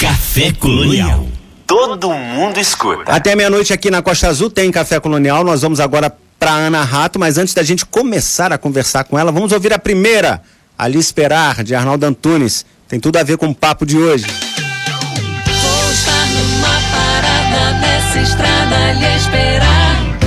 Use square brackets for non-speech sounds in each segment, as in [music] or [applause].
Café Colonial. Todo mundo escuta. Até meia-noite aqui na Costa Azul tem Café Colonial. Nós vamos agora para Ana Rato, mas antes da gente começar a conversar com ela, vamos ouvir a primeira, Ali Esperar, de Arnaldo Antunes. Tem tudo a ver com o papo de hoje. Vou estar numa parada dessa estrada ali esperar.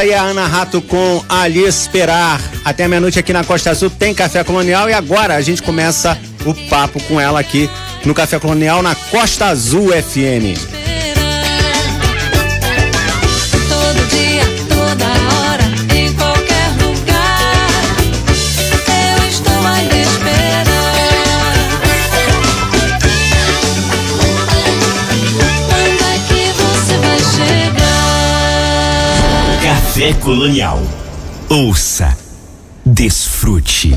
Esta aí é a Ana Rato com Ali Esperar. Até meia-noite aqui na Costa Azul tem Café Colonial e agora a gente começa o papo com ela aqui no Café Colonial na Costa Azul FM. Café Colonial. Ouça, desfrute.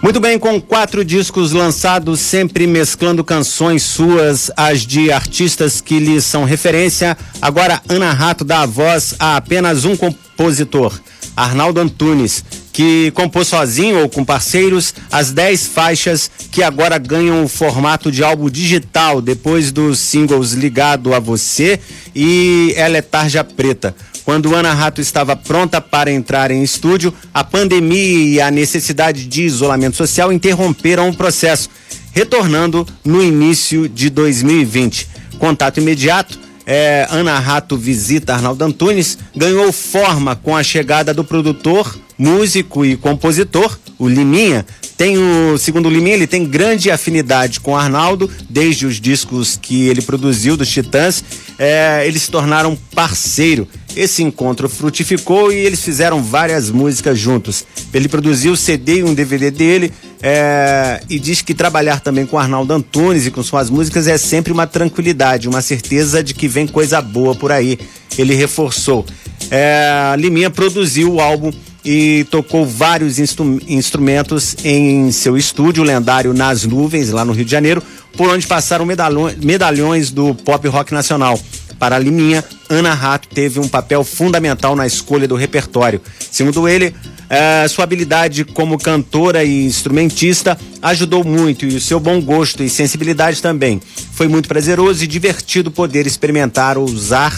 Muito bem, com quatro discos lançados, sempre mesclando canções suas, as de artistas que lhe são referência. Agora, Ana Rato dá a voz a apenas um compositor, Arnaldo Antunes, que compôs sozinho ou com parceiros as dez faixas que agora ganham o formato de álbum digital depois dos singles Ligado a Você e Ela é Tarja Preta. Quando Ana Rato estava pronta para entrar em estúdio, a pandemia e a necessidade de isolamento social interromperam o processo, retornando no início de 2020. Contato imediato, é, Ana Rato visita Arnaldo Antunes, ganhou forma com a chegada do produtor, músico e compositor, o Liminha. Tem o, segundo o Liminha, ele tem grande afinidade com Arnaldo, desde os discos que ele produziu dos Titãs, é, eles se tornaram parceiro. Esse encontro frutificou e eles fizeram várias músicas juntos. Ele produziu o CD e um DVD dele é, e diz que trabalhar também com Arnaldo Antunes e com suas músicas é sempre uma tranquilidade, uma certeza de que vem coisa boa por aí. Ele reforçou. É, Liminha produziu o álbum e tocou vários instru instrumentos em seu estúdio lendário Nas Nuvens, lá no Rio de Janeiro, por onde passaram medalhões, do pop rock nacional. Para Liminha, Ana Rato teve um papel fundamental na escolha do repertório. Segundo ele, eh, sua habilidade como cantora e instrumentista ajudou muito e o seu bom gosto e sensibilidade também. Foi muito prazeroso e divertido poder experimentar usar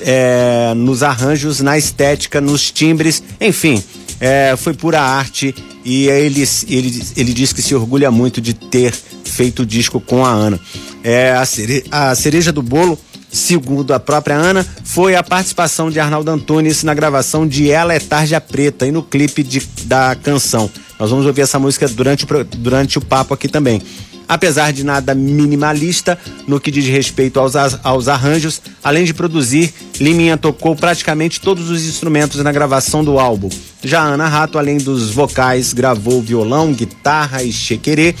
é, nos arranjos, na estética, nos timbres, enfim, é, foi pura arte e ele, ele, ele diz que se orgulha muito de ter feito o disco com a Ana. É, a, cere, a cereja do bolo, segundo a própria Ana, foi a participação de Arnaldo Antunes na gravação de Ela é Tarja Preta e no clipe de, da canção. Nós vamos ouvir essa música durante durante o papo aqui também. Apesar de nada minimalista no que diz respeito aos, aos arranjos, além de produzir, Liminha tocou praticamente todos os instrumentos na gravação do álbum. Já Ana Rato, além dos vocais, gravou violão, guitarra e chequerê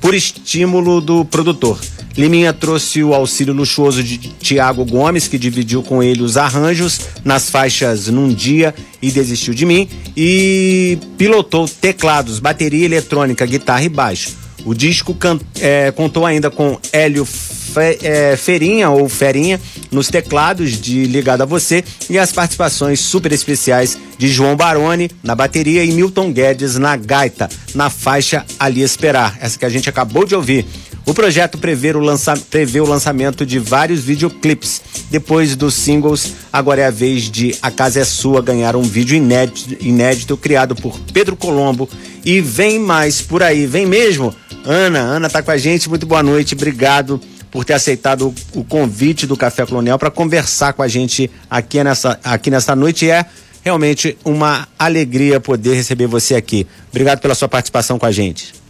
por estímulo do produtor. Liminha trouxe o auxílio luxuoso de Tiago Gomes, que dividiu com ele os arranjos nas faixas Num Dia e Desistiu de Mim, e pilotou teclados, bateria eletrônica, guitarra e baixo. O disco é, contou ainda com Hélio Fe, é, Ferinha ou Ferinha nos teclados de Ligado a Você e as participações super especiais de João Baroni na bateria e Milton Guedes na gaita, na faixa Ali Esperar, essa que a gente acabou de ouvir. O projeto prevê o, lança, prevê o lançamento de vários videoclipes. Depois dos singles, agora é a vez de A Casa é Sua ganhar um vídeo inédito, inédito criado por Pedro Colombo. E vem mais por aí, vem mesmo? Ana, Ana tá com a gente, muito boa noite, obrigado por ter aceitado o, convite do Café Colonial para conversar com a gente aqui nessa, aqui nessa noite. É realmente uma alegria poder receber você aqui. Obrigado pela sua participação com a gente.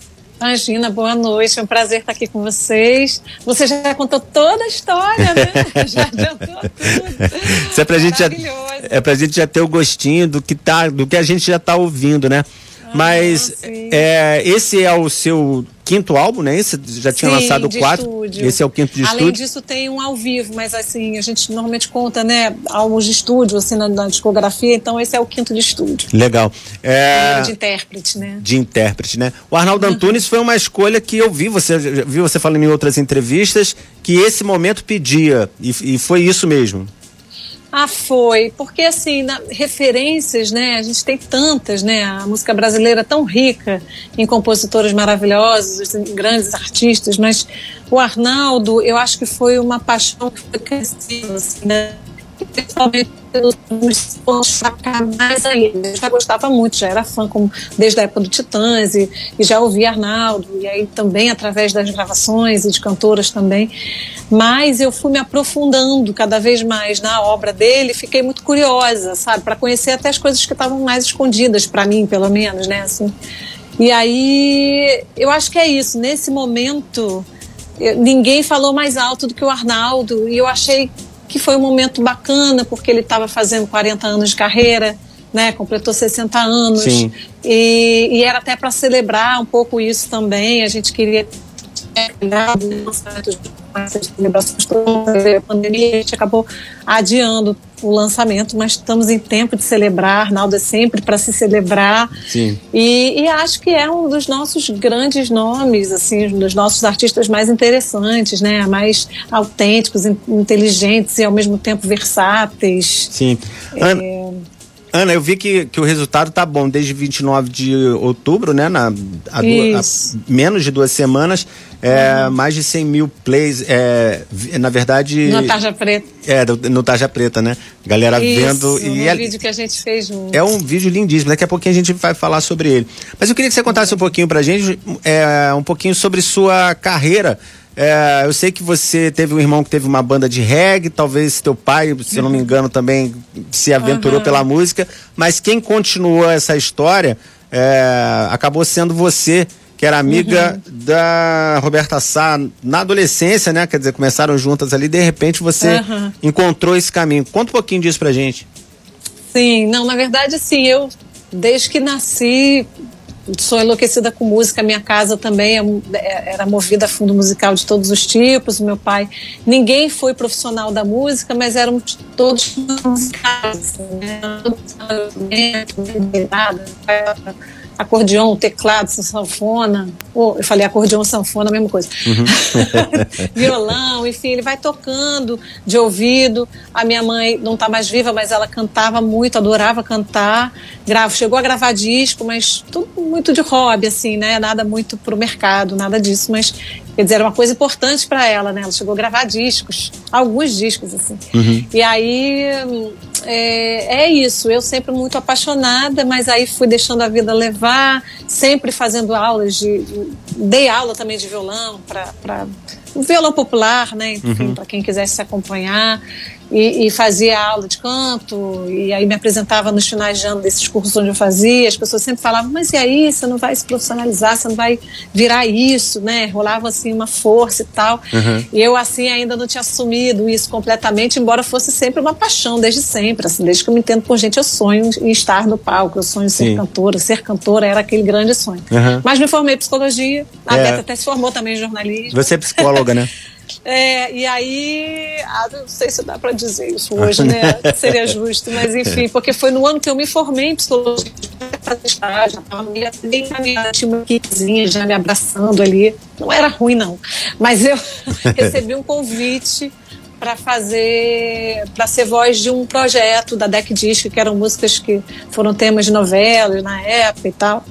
Imagina, boa noite, é um prazer estar aqui com vocês. Você já contou toda a história, né? [laughs] já adiantou tudo. Isso é pra, gente já, é pra gente já ter o gostinho do que, tá, do que a gente já tá ouvindo, né? Mas é, esse é o seu quinto álbum, né? Esse já tinha sim, lançado quatro. Estúdio. Esse é o quinto de Além estúdio. Além disso, tem um ao vivo, mas assim, a gente normalmente conta, né? Álbuns de estúdio, assim, na, na discografia, então esse é o quinto de estúdio. Legal. É... De intérprete, né? De intérprete, né? O Arnaldo uhum. Antunes foi uma escolha que eu vi, você vi você falando em outras entrevistas, que esse momento pedia, e, e foi isso mesmo. Ah, foi, porque assim, na, referências, né, a gente tem tantas, né, a música brasileira é tão rica em compositores maravilhosos, em grandes artistas, mas o Arnaldo, eu acho que foi uma paixão que foi crescendo, assim, né, principalmente pelos pontos mais ainda. Eu já gostava muito, já era fã como, desde a época do Titãs e, e já ouvia Arnaldo, e aí também através das gravações e de cantoras também. Mas eu fui me aprofundando cada vez mais na obra dele, fiquei muito curiosa, sabe, para conhecer até as coisas que estavam mais escondidas para mim, pelo menos, né, assim. E aí, eu acho que é isso, nesse momento, ninguém falou mais alto do que o Arnaldo, e eu achei que foi um momento bacana, porque ele estava fazendo 40 anos de carreira, né, completou 60 anos. Sim. E, e era até para celebrar um pouco isso também. A gente queria celebrações todas, a pandemia, a gente acabou adiando o lançamento, mas estamos em tempo de celebrar, Arnaldo é sempre para se celebrar. Sim. E, e, acho que é um dos nossos grandes nomes, assim, um dos nossos artistas mais interessantes, né? Mais autênticos, inteligentes e ao mesmo tempo versáteis. Sim. É... Ana, eu vi que, que o resultado tá bom desde 29 de outubro, né? Na, a, a, menos de duas semanas. É, uhum. Mais de 100 mil plays. É, na verdade. No Tarja Preta. É, no Tarja Preta, né? Galera Isso, vendo. E é, vídeo que a gente fez. É um vídeo lindíssimo. Daqui a pouquinho a gente vai falar sobre ele. Mas eu queria que você contasse um pouquinho pra gente, é, um pouquinho sobre sua carreira é, eu sei que você teve um irmão que teve uma banda de reggae, talvez teu pai, se eu não me uhum. engano, também se aventurou uhum. pela música, mas quem continuou essa história é, acabou sendo você, que era amiga uhum. da Roberta Sá na adolescência, né? Quer dizer, começaram juntas ali, de repente você uhum. encontrou esse caminho. Conta um pouquinho disso pra gente. Sim, não, na verdade, sim, eu desde que nasci sou enlouquecida com música. Minha casa também é, é, era movida a fundo musical de todos os tipos. Meu pai, ninguém foi profissional da música, mas eram todos musicais. Né? Acordeão, teclado, sanfona, ou eu falei acordeão, sanfona, a mesma coisa. Uhum. [laughs] Violão, enfim, ele vai tocando de ouvido. A minha mãe não está mais viva, mas ela cantava muito, adorava cantar. Grava, chegou a gravar disco, mas tudo muito de hobby, assim, né? Nada muito pro mercado, nada disso, mas quer dizer, era uma coisa importante para ela, né? Ela chegou a gravar discos, alguns discos, assim. Uhum. E aí é, é, isso, eu sempre muito apaixonada, mas aí fui deixando a vida levar, sempre fazendo aulas de. Dei aula também de violão para violão popular, né? Enfim, uhum. para quem quisesse se acompanhar e, e, fazia aula de canto, e aí me apresentava nos finais de ano desses cursos onde eu fazia, as pessoas sempre falavam, mas e aí, você não vai se profissionalizar, você não vai virar isso, né? Rolava assim uma força e tal. Uhum. E eu assim ainda não tinha assumido isso completamente, embora fosse sempre uma paixão desde sempre, assim, desde que eu me entendo por gente, eu sonho em estar no palco, eu sonho em ser Sim. cantora, ser cantora era aquele grande sonho. Uhum. Mas me formei em psicologia, a é. Beta até se formou também em jornalismo. Você é psicóloga, né? [laughs] É, e aí, ah, não sei se dá para dizer isso hoje, né? [laughs] Seria justo, mas enfim, porque foi no ano que eu me formei em psicologia, já estava bem caminhada, tinha uma equipezinha já me abraçando ali. Não era ruim, não. Mas eu [laughs] recebi um convite para fazer, para ser voz de um projeto da Deck Disc, que eram músicas que foram temas de novelas na época e tal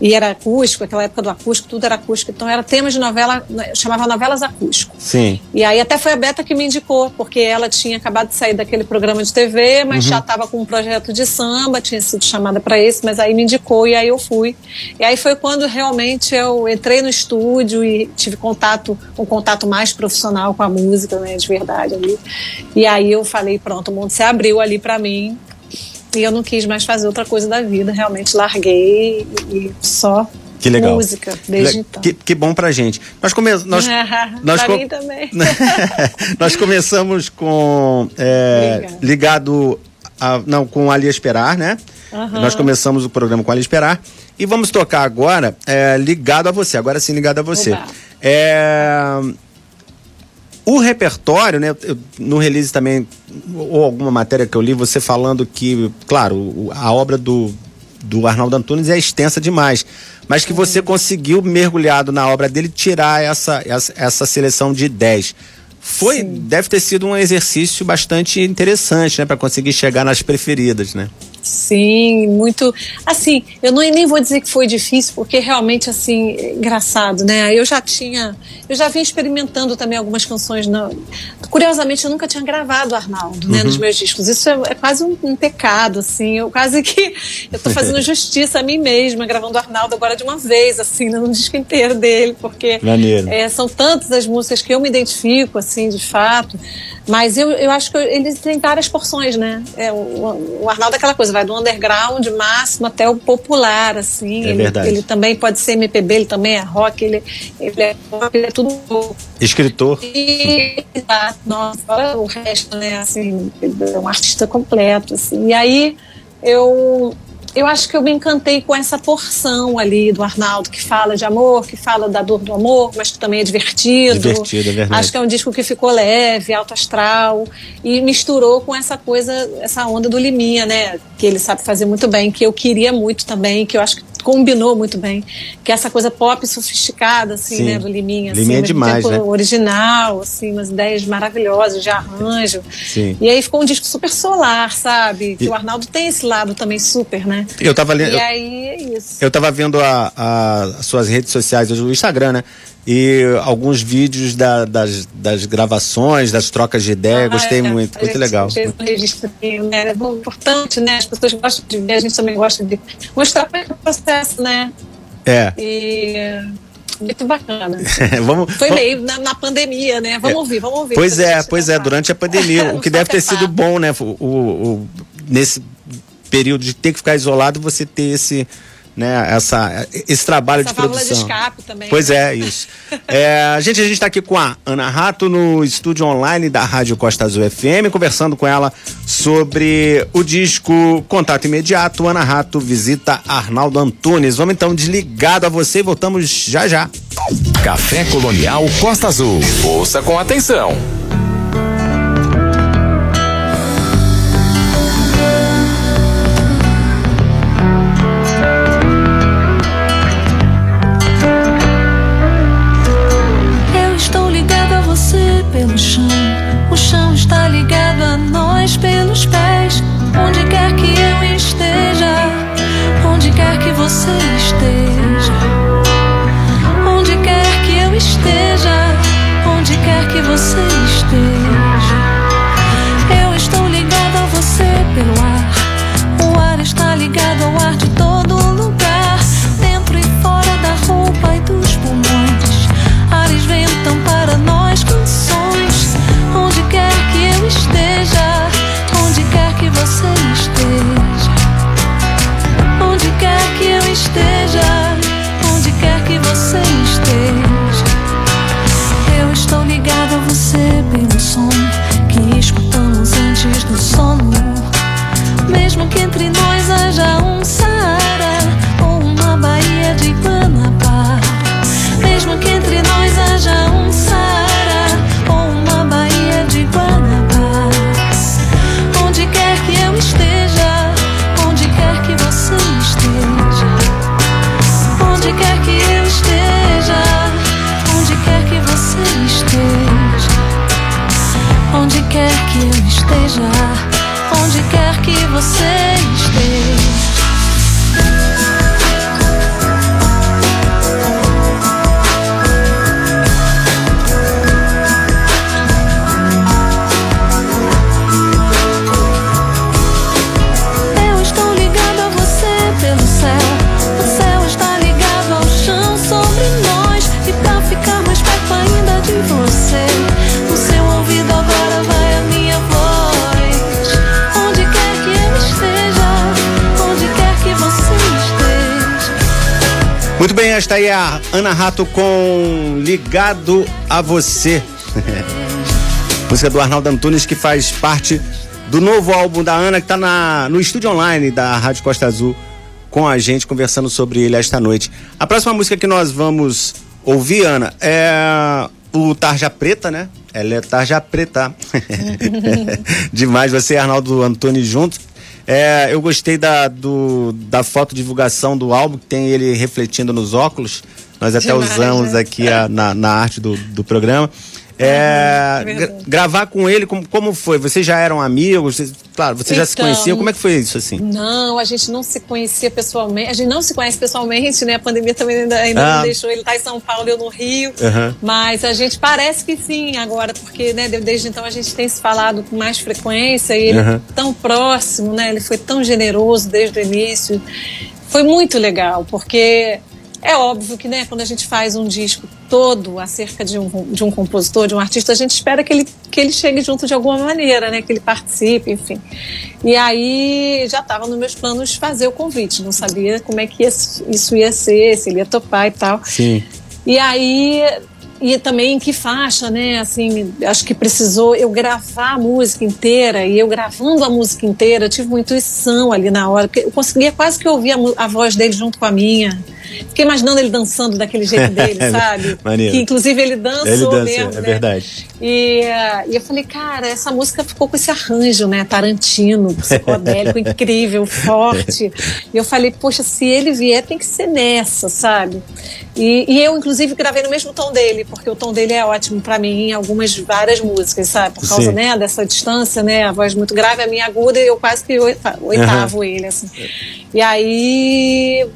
e era acústico, aquela época do acústico, tudo era acústico. Então era tema de novela, chamava Novelas Acústico. Sim. E aí até foi a Beta que me indicou, porque ela tinha acabado de sair daquele programa de TV, mas uhum. já estava com um projeto de samba, tinha sido chamada para esse, mas aí me indicou e aí eu fui. E aí foi quando realmente eu entrei no estúdio e tive contato, um contato mais profissional com a música, né, de verdade ali. E aí eu falei, pronto, o mundo se abriu ali para mim e eu não quis mais fazer outra coisa da vida, realmente larguei e só que legal. música desde então. Que, que bom pra gente. Nós, come... nós, [laughs] nós pra com... mim também. [laughs] nós começamos com é, ligado a, não, com Ali Esperar, né? Uhum. Nós começamos o programa com Ali Esperar e vamos tocar agora é, ligado a você. Agora sim ligado a você. É o repertório, né? Eu, no release também, ou alguma matéria que eu li, você falando que, claro, a obra do, do Arnaldo Antunes é extensa demais, mas que você conseguiu, mergulhado na obra dele, tirar essa, essa, essa seleção de 10. Foi, Sim. deve ter sido um exercício bastante interessante, né, para conseguir chegar nas preferidas, né? Sim, muito. Assim, eu não, nem vou dizer que foi difícil, porque realmente, assim, é engraçado, né? Eu já tinha. Eu já vim experimentando também algumas canções. Na, curiosamente, eu nunca tinha gravado Arnaldo, né, uhum. nos meus discos. Isso é, é quase um, um, pecado, assim. Eu quase que. Eu tô fazendo [laughs] justiça a mim mesma, gravando Arnaldo agora de uma vez, assim, no disco inteiro dele, porque. É, são tantas as músicas que eu me identifico, assim, de fato. Mas eu, eu acho que ele tem várias porções, né? É, o, o Arnaldo é aquela coisa, vai do underground máximo até o popular, assim. É ele, verdade. ele também pode ser MPB, ele também é rock, ele, ele é ele é tudo. Escritor. E, nossa, o resto, né? Assim, é um artista completo, assim. E aí eu eu acho que eu me encantei com essa porção ali do Arnaldo, que fala de amor, que fala da dor do amor, mas que também é divertido. Divertido, é verdade. Acho que é um disco que ficou leve, alto astral, e misturou com essa coisa, essa onda do Liminha, né? Que ele sabe fazer muito bem, que eu queria muito também, que eu acho que combinou muito bem, que é essa coisa pop sofisticada, assim, Sim. né, do Liminha. Liminha assim, é demais, né? Original, assim, umas ideias maravilhosas de arranjo. Sim. E aí ficou um disco super solar, sabe? Que o Arnaldo tem esse lado também super, né? Eu tava lendo. E aí é isso. Eu tava vendo as suas redes sociais, o Instagram, né? E alguns vídeos da, das, das gravações, das trocas de ideia. Ah, Gostei é, muito, muito legal. Fez um registro aqui, né? É importante, né? As pessoas gostam de ver, a gente também gosta de mostrar para o processo, né? É. E muito bacana. [laughs] vamos, Foi vamos... meio na, na, pandemia, né? Vamos é. ouvir, vamos ouvir. Pois é, pois é, durante a pandemia. o que deve ter sido bom, né? O, o, o, nesse período de ter que ficar isolado, você ter esse né, essa, esse trabalho Essa de válvula de produção. escape também. Pois é, isso. É, gente, a gente está aqui com a Ana Rato no estúdio online da Rádio Costa Azul FM, conversando com ela sobre o disco Contato Imediato. Ana Rato visita Arnaldo Antunes. Vamos então desligado a você e voltamos já já. Café Colonial Costa Azul. Ouça com atenção. Quer que aí a Ana Rato com Ligado a Você. [laughs] Música do Arnaldo Antunes que faz parte do novo álbum da Ana que está na, no estúdio online da Rádio Costa Azul com a gente conversando sobre ele esta noite. A próxima música que nós vamos ouvir, Ana, é o Tarja Preta, né? Ela é Tarja Preta. [laughs] [laughs] Demais você e Arnaldo Antunes juntos. É, eu gostei da, do, da foto divulgação do álbum, que tem ele refletindo nos óculos. Nós até Demais, usamos né? aqui a- na, na arte do, do programa. É, verdade. gra- gravar com ele, como, como foi? Vocês já eram amigos? Claro, vocês já se Então, conheciam? Como é que foi isso assim? Não, a gente não se conhecia pessoalmente. A gente não se conhece pessoalmente, né? A pandemia também ainda, ainda Ah. não deixou. Ele tá em São Paulo, eu no Rio. Aham. Mas a gente parece que sim agora, porque né, de- desde então a gente tem se falado com mais frequência e ele Aham. tão próximo, né? Ele foi tão generoso desde o início. Foi muito legal, porque é óbvio que, né, quando a gente faz um disco todo acerca de um, de um compositor, de um artista, a gente espera que ele, que ele chegue junto de alguma maneira, né, que ele participe, enfim. E aí já estava nos meus planos fazer o convite, não sabia como é que ia- isso ia ser, se ele ia topar e tal. Sim. E aí, e também em que faixa, né? Assim, acho que precisou eu gravar a música inteira e eu gravando a música inteira, tive uma intuição ali na hora, eu conseguia quase que ouvir a, a voz dele junto com a minha. Fiquei imaginando ele dançando daquele [laughs] jeito dele, sabe? Maneiro. Que inclusive ele dançou Ele dança, mesmo, é né? verdade. E, e eu falei, cara, essa música ficou com esse arranjo, né? Tarantino, psicodélico, [laughs] incrível, forte. E eu falei, poxa, se ele vier, tem que ser nessa, sabe? E, e eu, inclusive, gravei no mesmo tom dele, porque o tom dele é ótimo pra mim em algumas, várias músicas, sabe? Por causa, Sim. né, dessa distância, né? A voz muito grave, a minha aguda, e eu quase que oita- oitavo ele, assim. E aí.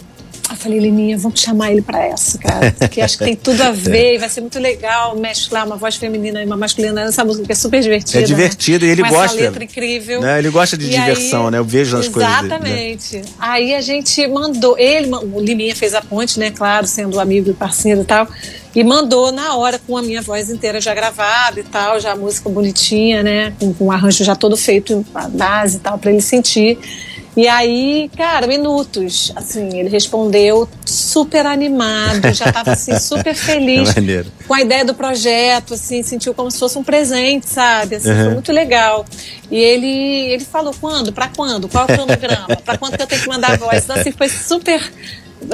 Eu falei, Lininha, vamos chamar ele pra essa, cara. Porque acho que tem tudo a [laughs] ver e vai ser muito legal mesclar uma voz feminina e uma masculina nessa música, que é super divertida. É divertido né? e ele Com gosta. Essa letra incrível. Né? Ele gosta de E diversão, aí- né? Eu vejo nas coisas dele. né? Exatamente. Aí a gente mandou, ele, o Liminha fez a ponte, né? Claro, sendo amigo e parceiro e tal. E mandou na hora com a minha voz inteira já gravada e tal, já a música bonitinha, né? Com, com o arranjo já todo feito, a base e tal, pra ele sentir. E aí, cara, minutos, assim, ele respondeu super animado, já estava assim [laughs] super feliz Maneiro. com a ideia do projeto, assim, sentiu como se fosse um presente, sabe? Assim, Foi muito legal. E ele, ele falou quando, para quando, qual é o cronograma, para quando que eu tenho que mandar a voz. Então, assim, foi super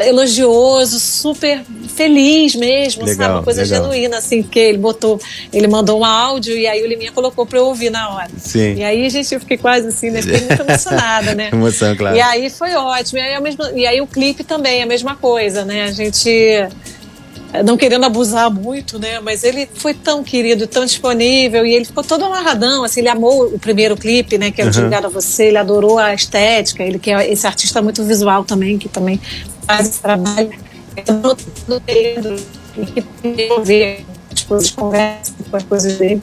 elogioso, super feliz mesmo, Legal, sabe? Uma coisa legal. genuína, assim, porque ele botou, ele mandou um áudio e aí o Liminha colocou pra eu ouvir na hora. Sim. E aí, gente, eu fiquei quase assim, né? Fiquei muito emocionada, né? [laughs] Emoção, claro. E aí foi ótimo. E aí, ao mesmo- e aí o clipe também, a mesma coisa, né? A gente não querendo abusar muito, né? Mas ele foi tão querido, tão disponível e ele ficou todo amarradão, assim, ele amou o primeiro clipe, né? Que é o Uhum. De Ligado a Você, ele adorou a estética, ele que é esse artista muito visual também, que também faz esse trabalho. Então, todo Pedro, que eu ver coisas, conversa com as coisas dele.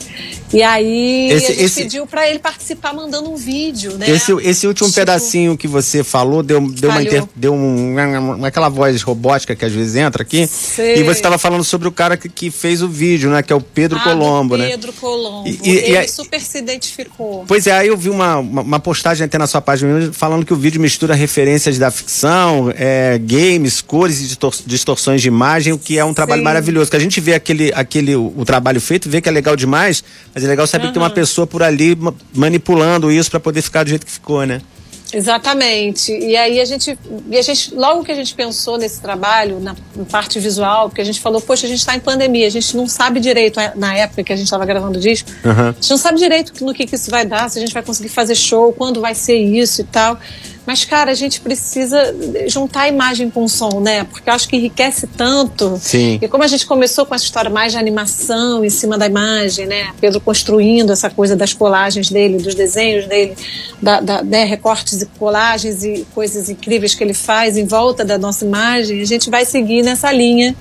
E aí Esse- a gente esse- pediu pra ele participar mandando um vídeo, né? Esse, esse último Tipo, pedacinho que você falou deu, deu, uma, inter- deu um, aquela voz robótica que às vezes entra aqui. Sei. E você estava falando sobre o cara que, que fez o vídeo, né? Que é o Pedro Ah, Colombo, do né? Pedro Colombo. E- e- ele e super se identificou. Pois é, aí eu vi uma, uma, uma postagem até na sua página falando que o vídeo mistura referências da ficção, é, games, cores e distor- distorções de imagem, o que é um trabalho Sim. maravilhoso. Que a gente vê aquele, aquele o, o trabalho feito, vê que é legal demais, mas é legal saber que tem uma pessoa por ali ma- manipulando isso para poder ficar do jeito que ficou, né? Exatamente. E aí a gente, e a gente, logo que a gente pensou nesse trabalho, na, na parte visual, porque a gente falou, poxa, a gente está em pandemia, a gente não sabe direito, eh, na época que a gente estava gravando o disco, Aham. a gente não sabe direito no que, que isso vai dar, se a gente vai conseguir fazer show, quando vai ser isso e tal. Mas, cara, a gente precisa juntar a imagem com o som, né? Porque eu acho que enriquece tanto. Sim. E como a gente começou com essa história mais de animação em cima da imagem, né? Pedro construindo essa coisa das colagens dele, dos desenhos dele, da, da- né? recortes e colagens e coisas incríveis que ele faz em volta da nossa imagem, a gente vai seguir nessa linha.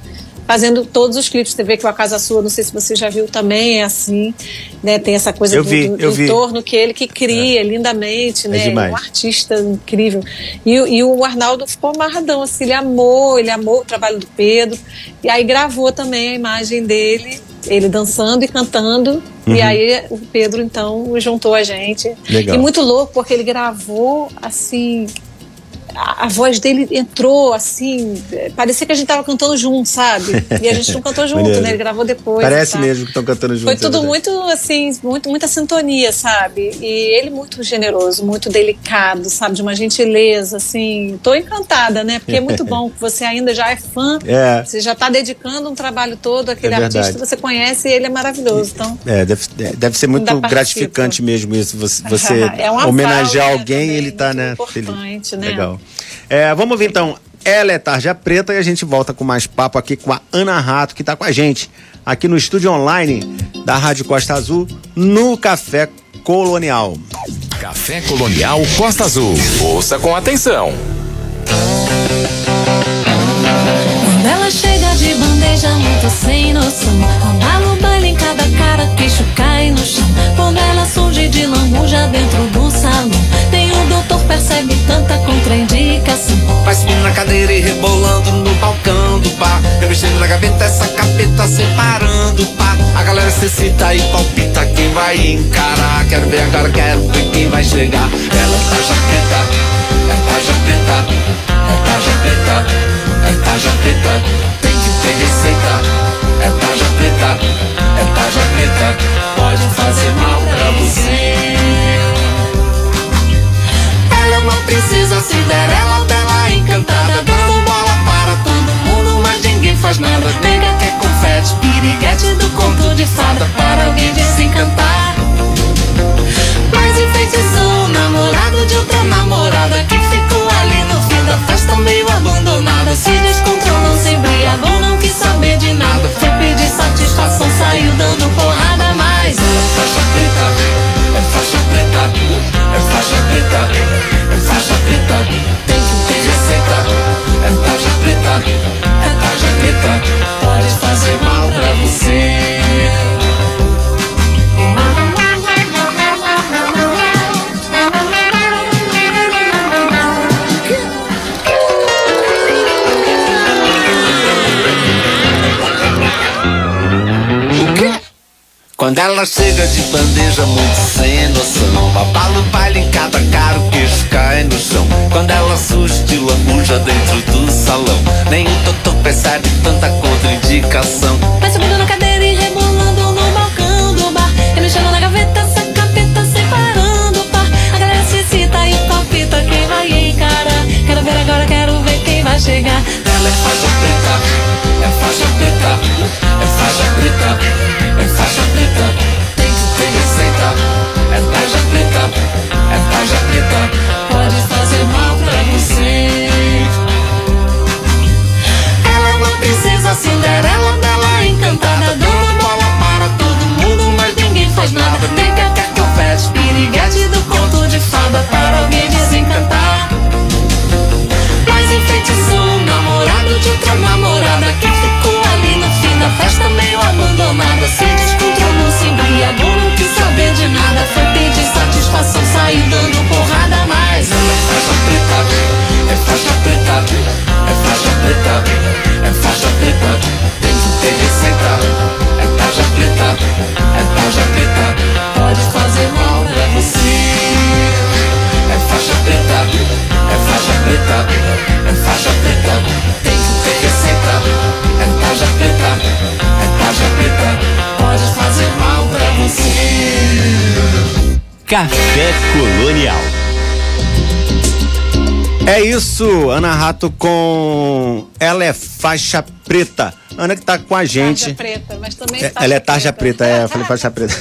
Fazendo todos os clipes, você vê que o A Casa Sua, não sei se você já viu também, é assim, né? Tem essa coisa Eu do, vi, do eu vi. entorno que ele que cria lindamente, né? demais. um artista incrível. E, o- e o Arnaldo ficou amarradão, assim, ele amou, ele amou o trabalho do Pedro. E aí gravou também a imagem dele, ele dançando e cantando. E aí o Pedro, então, juntou a gente. Legal. E muito louco, porque ele gravou, assim... A, a voz dele entrou assim, parecia que a gente tava cantando junto, sabe? E a gente não cantou [laughs] junto, né? Ele gravou depois. Parece tá? mesmo que estão cantando juntos. Foi é tudo verdade. muito, assim, muito, muita sintonia, sabe? E ele muito generoso, muito delicado, sabe? De uma gentileza, assim. Tô encantada, né? Porque é muito bom que você ainda já é fã, [laughs] É. você já tá dedicando um trabalho todo àquele É artista, você conhece e ele é maravilhoso. Então, É, deve, é, deve ser muito participa. gratificante mesmo isso. Você, você [laughs] É um homenagear né, alguém e ele tá, muito né? importante, feliz. né? Legal. É, vamos ouvir então. Ela é Tarja Preta e a gente volta com mais papo aqui com a Ana Rato, que tá com a gente aqui no estúdio online da Rádio Costa Azul, no Café Colonial. Café Colonial Costa Azul. Ouça com atenção. Quando ela chega de bandeja, muito sem noção. Gaveta essa capeta separando par. A galera se cita e palpita quem vai encarar. Quero ver agora, quero ver quem vai chegar. Ela tá já preta, é tarja preta, é tarja preta, é tarja preta. Tem que ter receita, é tarja preta, é tarja preta. Pode fazer mal pra você. É princesa Cinderela, bela encantada Dando bola faz nada Nega quer confete, piriguete do conto de fada Para alguém desencantar. Mas enfeitiçou o namorado de outra namorada Que ficou ali no fim da festa meio abandonada Se descontrolou, se embriagou, não quis saber de nada. Foi pedir satisfação, saiu dando porrada Mas é faixa preta, é faixa preta É faixa preta, é faixa preta. Tem que ter receita, é tarja preta Pode fazer mal pra você Quando ela chega de bandeja muito sem noção. Abala o baile em cada cara, o queixo cai no chão. Quando ela surge de lambuja dentro do salão. Nem o doutor percebe tanta contraindicação. Vai subindo na cadeira e rebolando no balcão do bar. E mexendo na gaveta, essa capeta separando o par. A galera se excita e palpita quem vai encarar. Quero ver agora, quero ver quem vai chegar. Ela é faixa preta, é faixa preta, é faixa preta, é faixa preta. Saiu dando porrada Ela é faixa preta, é faixa preta, é faixa preta, é faixa preta. Tem que ter receita, é tarja preta, é tarja preta. Café Colonial. É isso, Ana Rato com Ela é faixa preta. Ana que tá com a gente. Tarja preta, mas também É, ela é tarja preta, é, eu falei [laughs] faixa preta.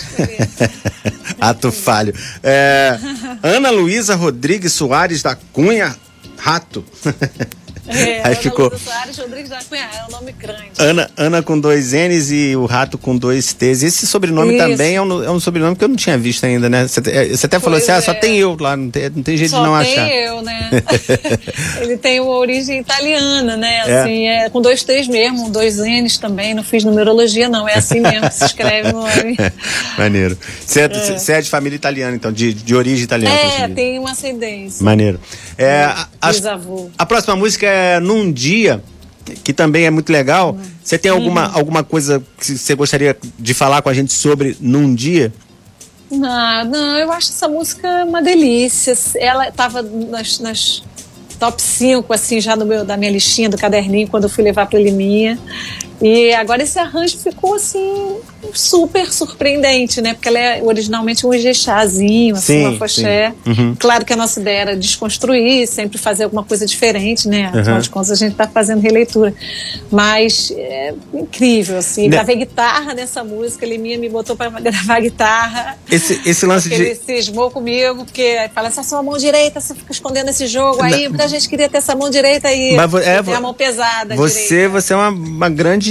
Ato falho. É, Ana Luísa Rodrigues Soares da Cunha Rato. [laughs] É, Aí ficou Soares Rodrigues da Cunha, é um nome grande. Ana, Ana com dois N's e o Rato com dois T's. Esse sobrenome Isso. também é um, é um sobrenome que eu não tinha visto ainda, né? Você, é, você até falou Pois assim, ah, só é. tem eu lá, não tem, não tem jeito Só de não tem achar. eu, né? [laughs] Ele tem uma origem italiana, né? É. Assim, é. com dois T's mesmo, dois N's também. Não fiz numerologia, não. É assim mesmo que se escreve o [laughs] nome. Maneiro. Você é, é de família italiana, então, de, de origem italiana. É, tem uma ascendência. Maneiro. É, a, as- Bisavô. a próxima música é Num Dia, que- também é muito legal. Você tem alguma, Uhum. alguma coisa que você gostaria de falar com a gente sobre Num Dia? Não, não, eu acho essa música uma delícia. Ela estava nas, nas top 5, assim, já no meu, da minha listinha do caderninho, quando eu fui levar para Liminha. E agora esse arranjo ficou, assim, super surpreendente, né? Porque ela é originalmente um ijexazinho, assim, Sim, uma foché. Uhum. Claro que a nossa ideia era desconstruir, sempre fazer alguma coisa diferente, né? Afinal Uhum. de contas, a gente está fazendo releitura. Mas é incrível, assim. Né? Gravei guitarra nessa música, Liminha me botou para gravar guitarra. Esse, esse lance Porque ele de. cismou comigo, porque fala essa sua mão direita, você fica escondendo esse jogo aí, muita gente queria ter essa mão direita aí. Mas é, a mão pesada. Você, direita. você é uma, uma grande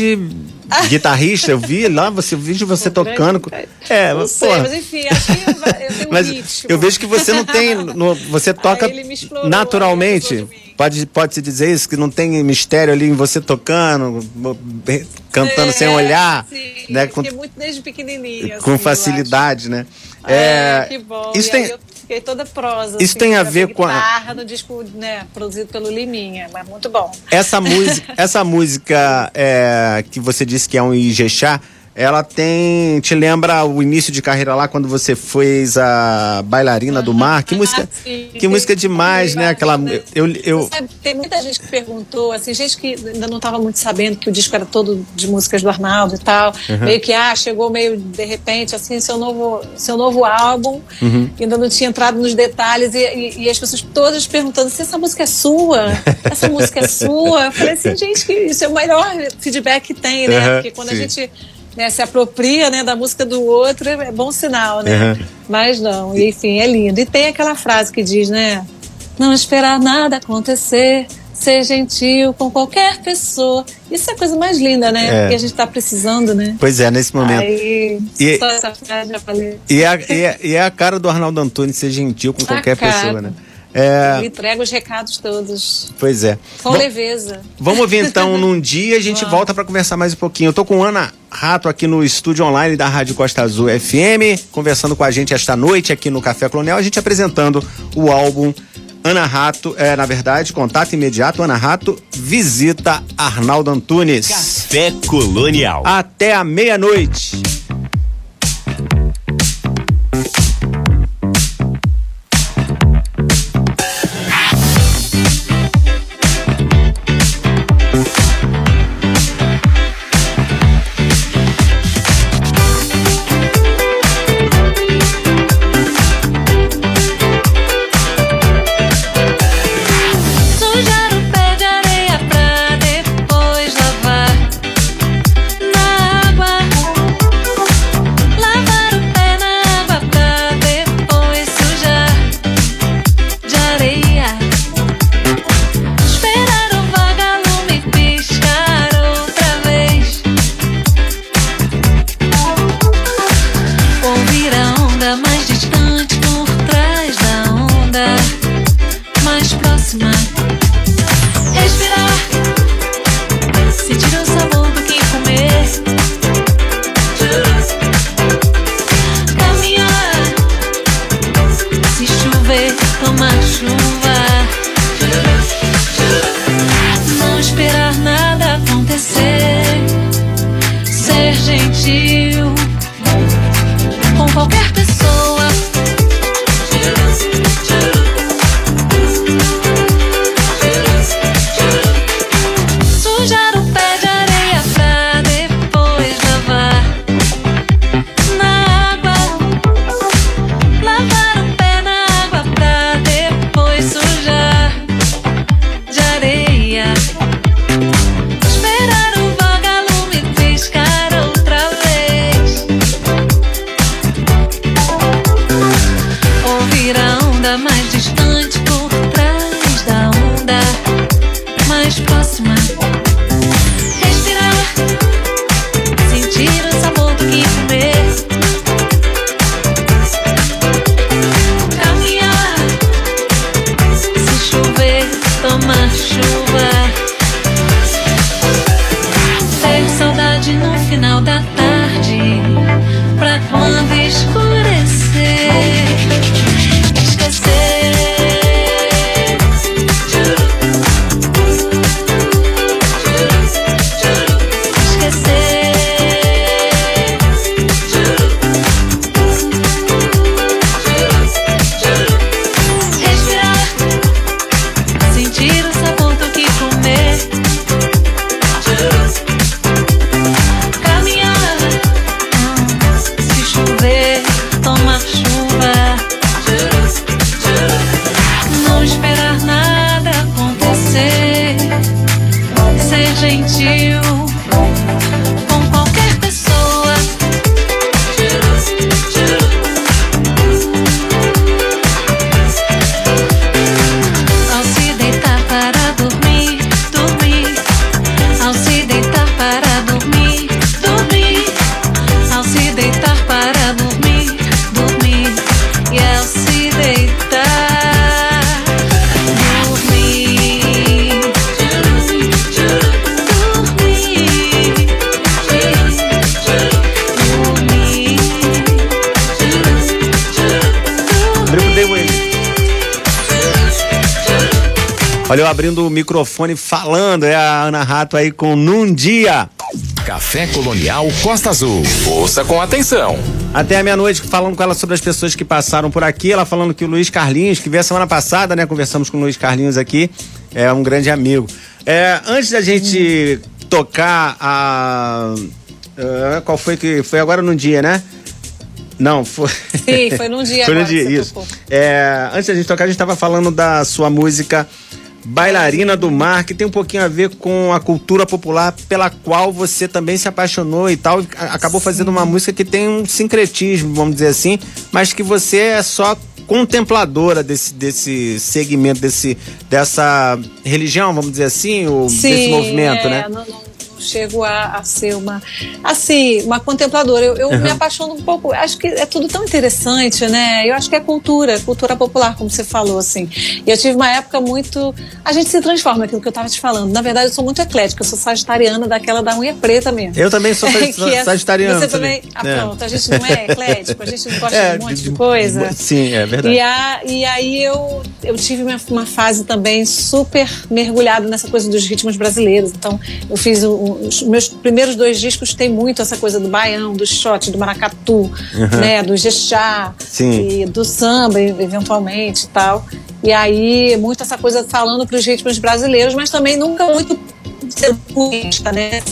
guitarrista. Eu vi lá, você, de você Um tocando. grande- É, Não mas, sei, mas enfim, acho que eu, tenho um Mas ritmo. eu vejo que você não tem. no- você [laughs] toca ele me explorou, naturalmente. Pode, pode se dizer isso, que não tem mistério ali em você tocando, cantando sem É, olhar, sim, né? Com, muito desde pequenininha. com assim, facilidade, né? acho. É, que bom. Isso e tem, eu fiquei toda prosa. Isso assim, tem a ver com a- no disco né, produzido pelo Liminha, mas muito bom. Essa música, [laughs] essa música é, que você disse que é um Ijexá, ela tem. Te lembra o início de carreira lá quando você fez a Bailarina do Mar? Que música, Ah, sim. que música demais, né? Aquela. Eu, eu, Sabe, tem muita gente que perguntou, assim, gente que ainda não estava muito sabendo que o disco era todo de músicas do Arnaldo e tal. Meio que, ah, chegou meio de repente, assim, seu novo, seu novo álbum, ainda não tinha entrado nos detalhes, e, e- e as pessoas todas perguntando se essa música é sua, essa música é sua. Eu falei assim, [laughs] gente, que isso é o melhor feedback que tem, né? Aham, Porque quando sim. a gente né, se apropria né, da música do outro, é é bom sinal, né? Aham. Mas não, e, enfim, é lindo. E tem aquela frase que diz, né? Não esperar nada acontecer, ser gentil com qualquer pessoa. Isso é a coisa mais linda, né? É. Que a gente tá precisando, né? pois é, nesse momento. Aí, E- só essa frase já falei. E é, a- e, é, e é a cara do Arnaldo Antunes ser gentil com qualquer cara. pessoa, né? É, Ele entrega os recados todos pois é. com Bom, leveza. Vamos ouvir então [laughs] num dia a gente Vamos. volta para conversar mais um pouquinho. Eu tô com Ana Rato aqui no estúdio online da Rádio Costa Azul FM, conversando com a gente esta noite aqui no Café Colonial, a gente apresentando o álbum Ana Rato, é, na verdade, contato imediato, Ana Rato, visita Arnaldo Antunes. Café Colonial. Até a meia-noite. Sentir Olha, eu abrindo o microfone falando, é a Ana Rato aí com Num Dia. Café Colonial Costa Azul. Ouça com atenção. Até a meia-noite falando com ela sobre as pessoas que passaram por aqui. Ela falando que o Luiz Carlinhos, que veio a semana passada, né? Conversamos com o Luiz Carlinhos aqui. É um grande amigo. É, antes da gente tocar a. ah, qual foi que. Foi agora num dia, né? Não, foi. Sim, foi num [laughs] dia Foi num dia, isso. É, antes da gente tocar, a gente estava falando da sua música Bailarina do Mar, que tem um pouquinho a ver com a cultura popular pela qual você também se apaixonou e tal. e Acabou fazendo uma música que tem um sincretismo, vamos dizer assim, mas que você é só contempladora desse, desse segmento, desse, dessa religião, vamos dizer assim, ou desse movimento, é, né? Não- não chego a, a ser uma, assim, uma contempladora. Eu, eu me apaixono um pouco. Acho que é tudo tão interessante, né? Eu acho que é cultura, cultura popular, como você falou, assim. E eu tive uma época muito. A gente se transforma, aquilo que eu estava te falando. Na verdade, eu sou muito eclética. Eu sou sagitariana, daquela da unha preta mesmo. Eu também sou [laughs] é- sagitariano. Você também. Ah, É. pronto. A gente não é eclético, a gente não [laughs] gosta É, de um monte de, coisa. Sim, é verdade. E, a, e aí eu, eu tive uma, uma fase também super mergulhada nessa coisa dos ritmos brasileiros. Então, eu fiz o- os meus primeiros dois discos tem muito essa coisa do baião, do shot, do maracatu, né, do jexá e do samba, eventualmente e tal. E aí, muito essa coisa falando para os ritmos brasileiros, mas também nunca muito ser purista, né?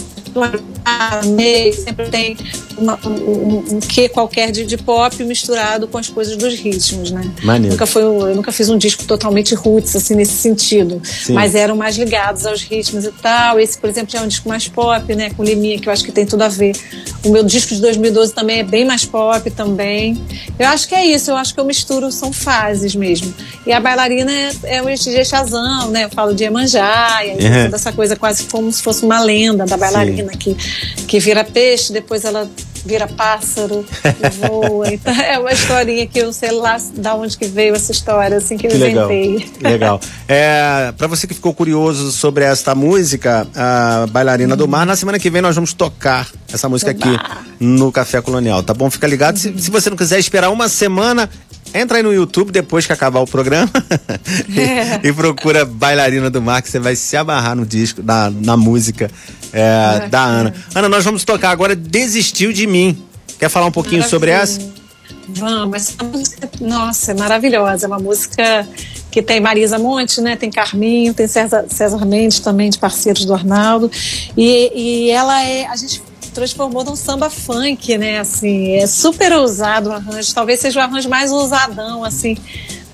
sempre tem uma- um, um, quê qualquer de, de pop misturado com as coisas dos ritmos, né? Maneiro. Nunca foi, eu nunca fiz um disco totalmente roots, assim, nesse sentido. Sim. Mas eram mais ligados aos ritmos e tal. Esse, por exemplo, já é um disco mais pop, né? Com Liminha, que eu acho que tem tudo a ver. O meu disco de 2012 também é bem mais pop também. Eu acho que é isso, eu acho que eu misturo, são fases mesmo. E a bailarina é, é o Ejejazão, né? Eu falo de Iemanjá, e aí tem Uhum. toda essa coisa quase como se fosse uma lenda da bailarina que, que vira peixe, depois ela vira pássaro e voa. [laughs] Então, é uma historinha que eu sei lá da onde que veio essa história, assim, que eu Que legal. inventei. legal. É, para você que ficou curioso sobre esta música, a Bailarina do Mar, na semana que vem nós vamos tocar essa música aqui no Café Colonial, tá bom? Fica ligado. Se, se você não quiser esperar uma semana, Entra aí no YouTube depois que acabar o programa [laughs] É. e, e procura Bailarina do Mar, que você vai se amarrar no disco, na, na música é, da Ana. Ana, nós vamos tocar agora Desistiu de Mim. Quer falar um pouquinho sobre essa? Vamos, essa música, nossa, é maravilhosa. É uma música que tem Marisa Monte, né? Tem Carminho, tem César, César Mendes também, de parceiros do Arnaldo. E, e ela é. A gente transformou num samba funk, né? Assim, é super ousado o arranjo. Talvez seja o arranjo mais ousadão, assim,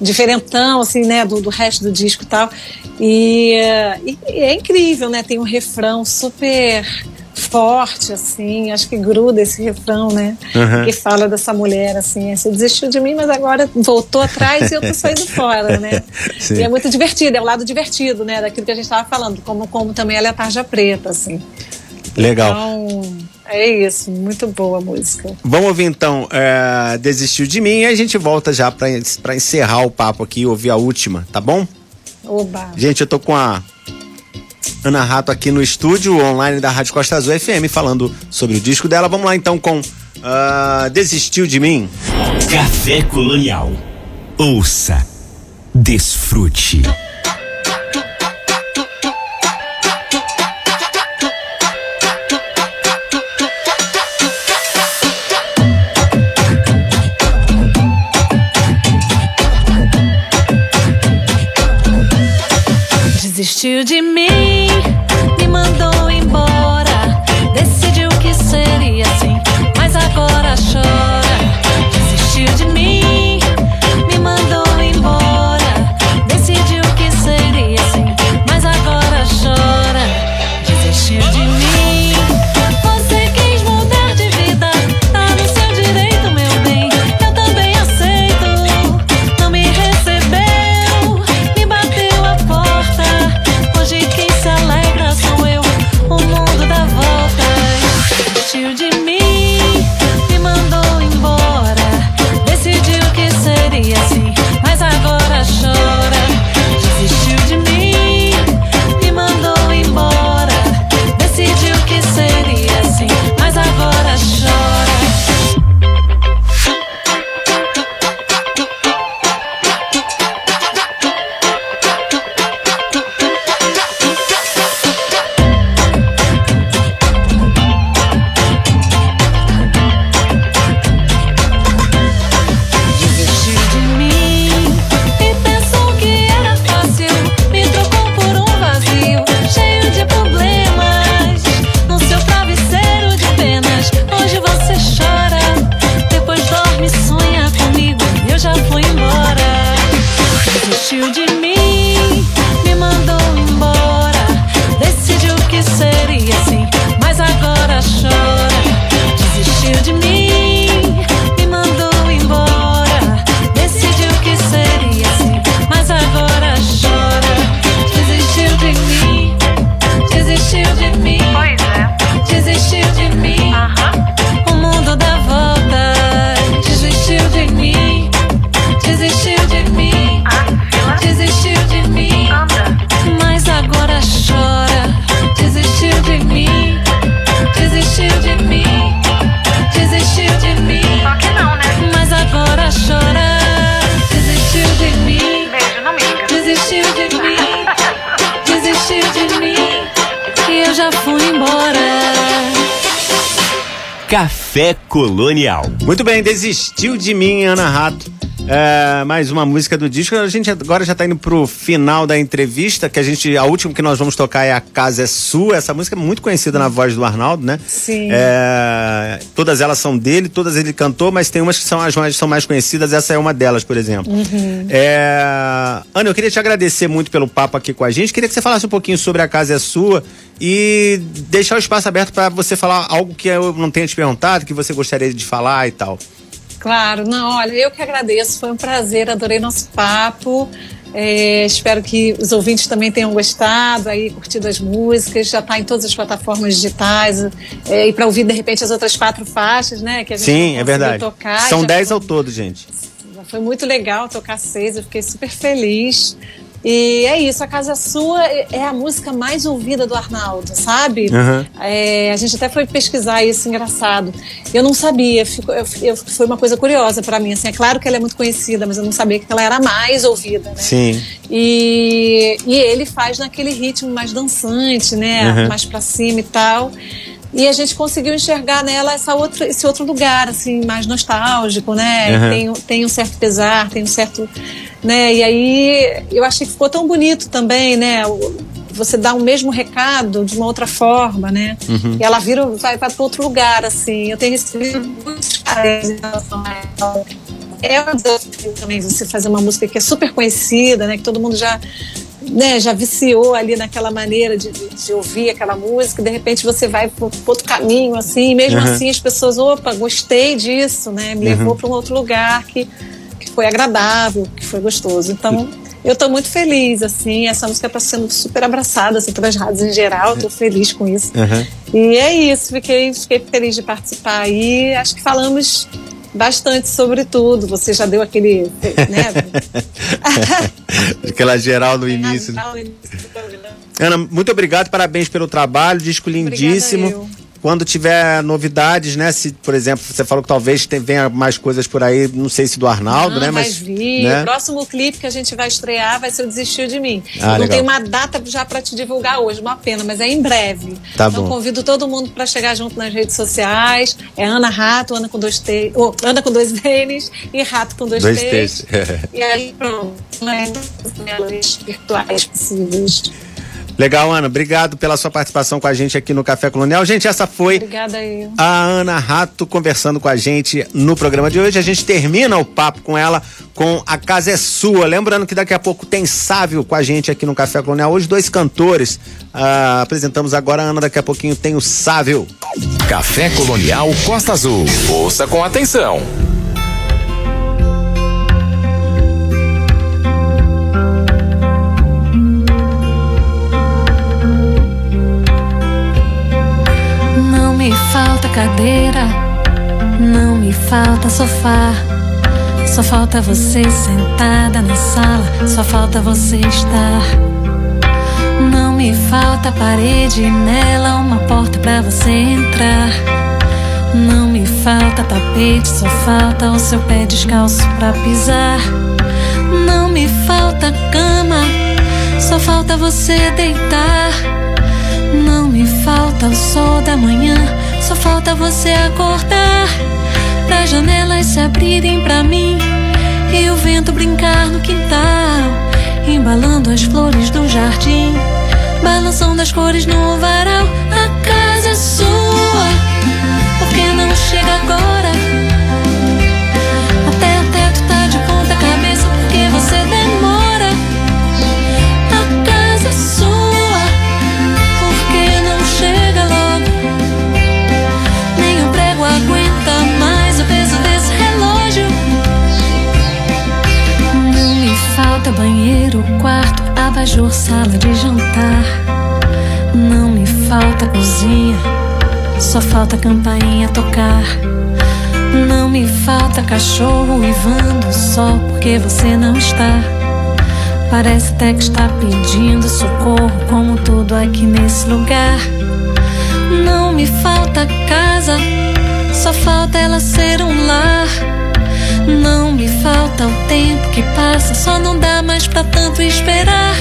diferentão, assim, né? Do, do resto do disco e tal. E, eh, e é incrível, né? Tem um refrão super forte, assim, acho que gruda esse refrão, né? Uhum. Que fala dessa mulher, assim, você desistiu de mim, mas agora voltou atrás e eu tô saindo fora, né? [laughs] Sim. E é muito divertido, é o lado divertido, né? Daquilo que a gente estava falando, como, como também ela é tarja preta, assim. Legal. Então, é isso, muito boa a música. Vamos ouvir então é, Desistiu de Mim e a gente volta já pra, pra encerrar o papo aqui e ouvir a última, tá bom? Oba! Gente, eu tô com a Ana Rato aqui no estúdio online da Rádio Costa Azul FM falando sobre o disco dela. Vamos lá então com ah, Desistiu de Mim. Café Colonial. Ouça. Desfrute. Desistiu de De mim, me mandou embora. Decidiu que seria assim, mas agora chora. Desistiu de mim, embora. Café Colonial. Muito bem, Desistiu de Mim, Ana Rato. É, mais uma música do disco. A gente agora já tá indo pro final da entrevista, que a gente. A última que nós vamos tocar é A Casa é Sua. Essa música é muito conhecida na voz do Arnaldo, né? Sim. É, todas elas são dele, todas ele cantou, mas tem umas que são as mais, são mais conhecidas. Essa é uma delas, por exemplo. É, Ana, eu queria te agradecer muito pelo papo aqui com a gente. Queria que você falasse um pouquinho sobre A Casa é Sua e deixar o espaço aberto para você falar algo que eu não tenha te perguntado, que você gostaria de falar e tal. Claro, não, olha, eu que agradeço, foi um prazer, adorei nosso papo. É, espero que os ouvintes também tenham gostado, aí curtido as músicas, já está em todas as plataformas digitais. é, e para ouvir, de repente, as outras quatro faixas, né? Que a gente Sim, é verdade. Tocar, São já 10 foi- ao todo, gente. Foi muito legal tocar seis, eu fiquei super feliz. E é isso, A Casa Sua é é a música mais ouvida do Arnaldo, sabe? Aham. É, a gente até foi pesquisar isso, engraçado. Eu não sabia, ficou- eu- eu- foi uma coisa curiosa pra mim. Assim, é claro que ela é muito conhecida, mas eu não sabia que ela era a mais ouvida, né? Sim. E, e ele faz naquele ritmo mais dançante, né? Uhum. Mais pra cima e tal. E a gente conseguiu enxergar nela essa outra, esse outro lugar, assim, mais nostálgico, né? Uhum. Tem, tem um certo pesar, tem um certo. Né? E aí eu achei que ficou tão bonito também, né? Você dá o mesmo recado de uma outra forma, né? Uhum. E ela vira, vai, vai para outro lugar, assim. Eu tenho recebido muitos caras em relação a ela. É um desafio também você fazer uma música que é super conhecida, né? Que todo mundo já, né, já viciou ali naquela maneira de, de, ouvir aquela música. De repente você vai para outro caminho, assim. E mesmo Uhum. assim as pessoas, opa, gostei disso, né? Me levou para um outro lugar que, que foi agradável, que foi gostoso. Então eu estou muito feliz, assim. Essa música está sendo super abraçada assim, pelas rádios em geral. Estou feliz com isso. Aham. E é isso, fiquei, fiquei feliz de participar aí. Acho que falamos bastante sobre tudo. Você já deu aquele. Né? [laughs] Aquela geral no início. Ana, muito obrigado, parabéns pelo trabalho, disco lindíssimo. Quando tiver novidades, né? Se, por exemplo, você falou que talvez venha mais coisas por aí, não sei se do Arnaldo, Não, né? vai Mas. vir. né? O próximo clipe que a gente vai estrear vai ser o Desistiu de Mim. Ah, não legal. tem uma data já para te divulgar hoje, uma pena, mas é em breve. Tá então bom. convido todo mundo para chegar junto nas redes sociais. É Ana Rato, Ana com dois T, oh, Ana com dois T's e Rato com dois, Dois T's. T's. E aí pronto, né? Virtuais possíveis. Legal, Ana. Obrigado pela sua participação com a gente aqui no Café Colonial. Gente, essa foi Obrigada aí. a Ana Rato conversando com a gente no programa de hoje. A gente termina o papo com ela com A Casa é Sua. Lembrando que daqui a pouco tem Sávio com a gente aqui no Café Colonial. Hoje, dois cantores. Ah, apresentamos agora a Ana, daqui a pouquinho tem o Sávio. Café Colonial Costa Azul. Ouça com atenção. Cadeira, não me falta sofá. Só falta você sentada na sala, só falta você estar. Não me falta parede nela uma porta pra você entrar. Não me falta tapete, só falta o seu pé descalço pra pisar. Não me falta cama, só falta você deitar. Não me falta o sol da manhã, só falta você acordar. Pra janelas se abrirem pra mim e o vento brincar no quintal, embalando as flores do jardim, balançando as cores no varal. A casa é sua, por que não chega agora? Banheiro, quarto, abajur, sala de jantar. Não me falta cozinha, só falta campainha tocar. Não me falta cachorro uivando só porque você não está. Parece até que está pedindo socorro, como tudo aqui nesse lugar. Não me falta casa, só falta ela ser um lar. Falta o tempo que passa, só não dá mais pra tanto esperar.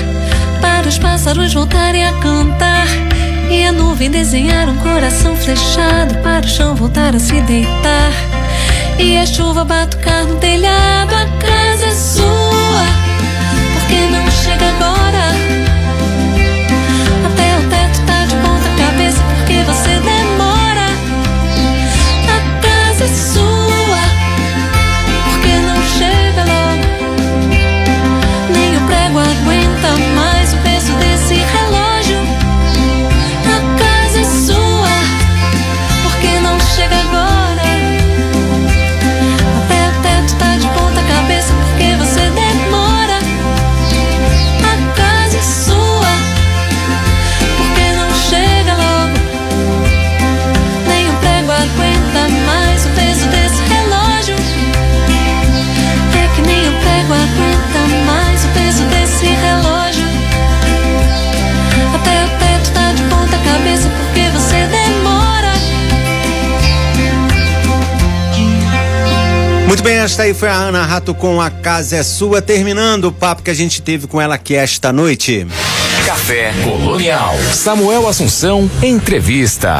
Para os pássaros voltarem a cantar e a nuvem desenhar um coração flechado, para o chão voltar a se deitar. E a chuva batucar no telhado, a casa é sua. Muito bem, esta aí foi a Ana Rato com A Casa é Sua, terminando o papo que a gente teve com ela aqui esta noite. Café Colonial. Samuel Assunção, entrevista.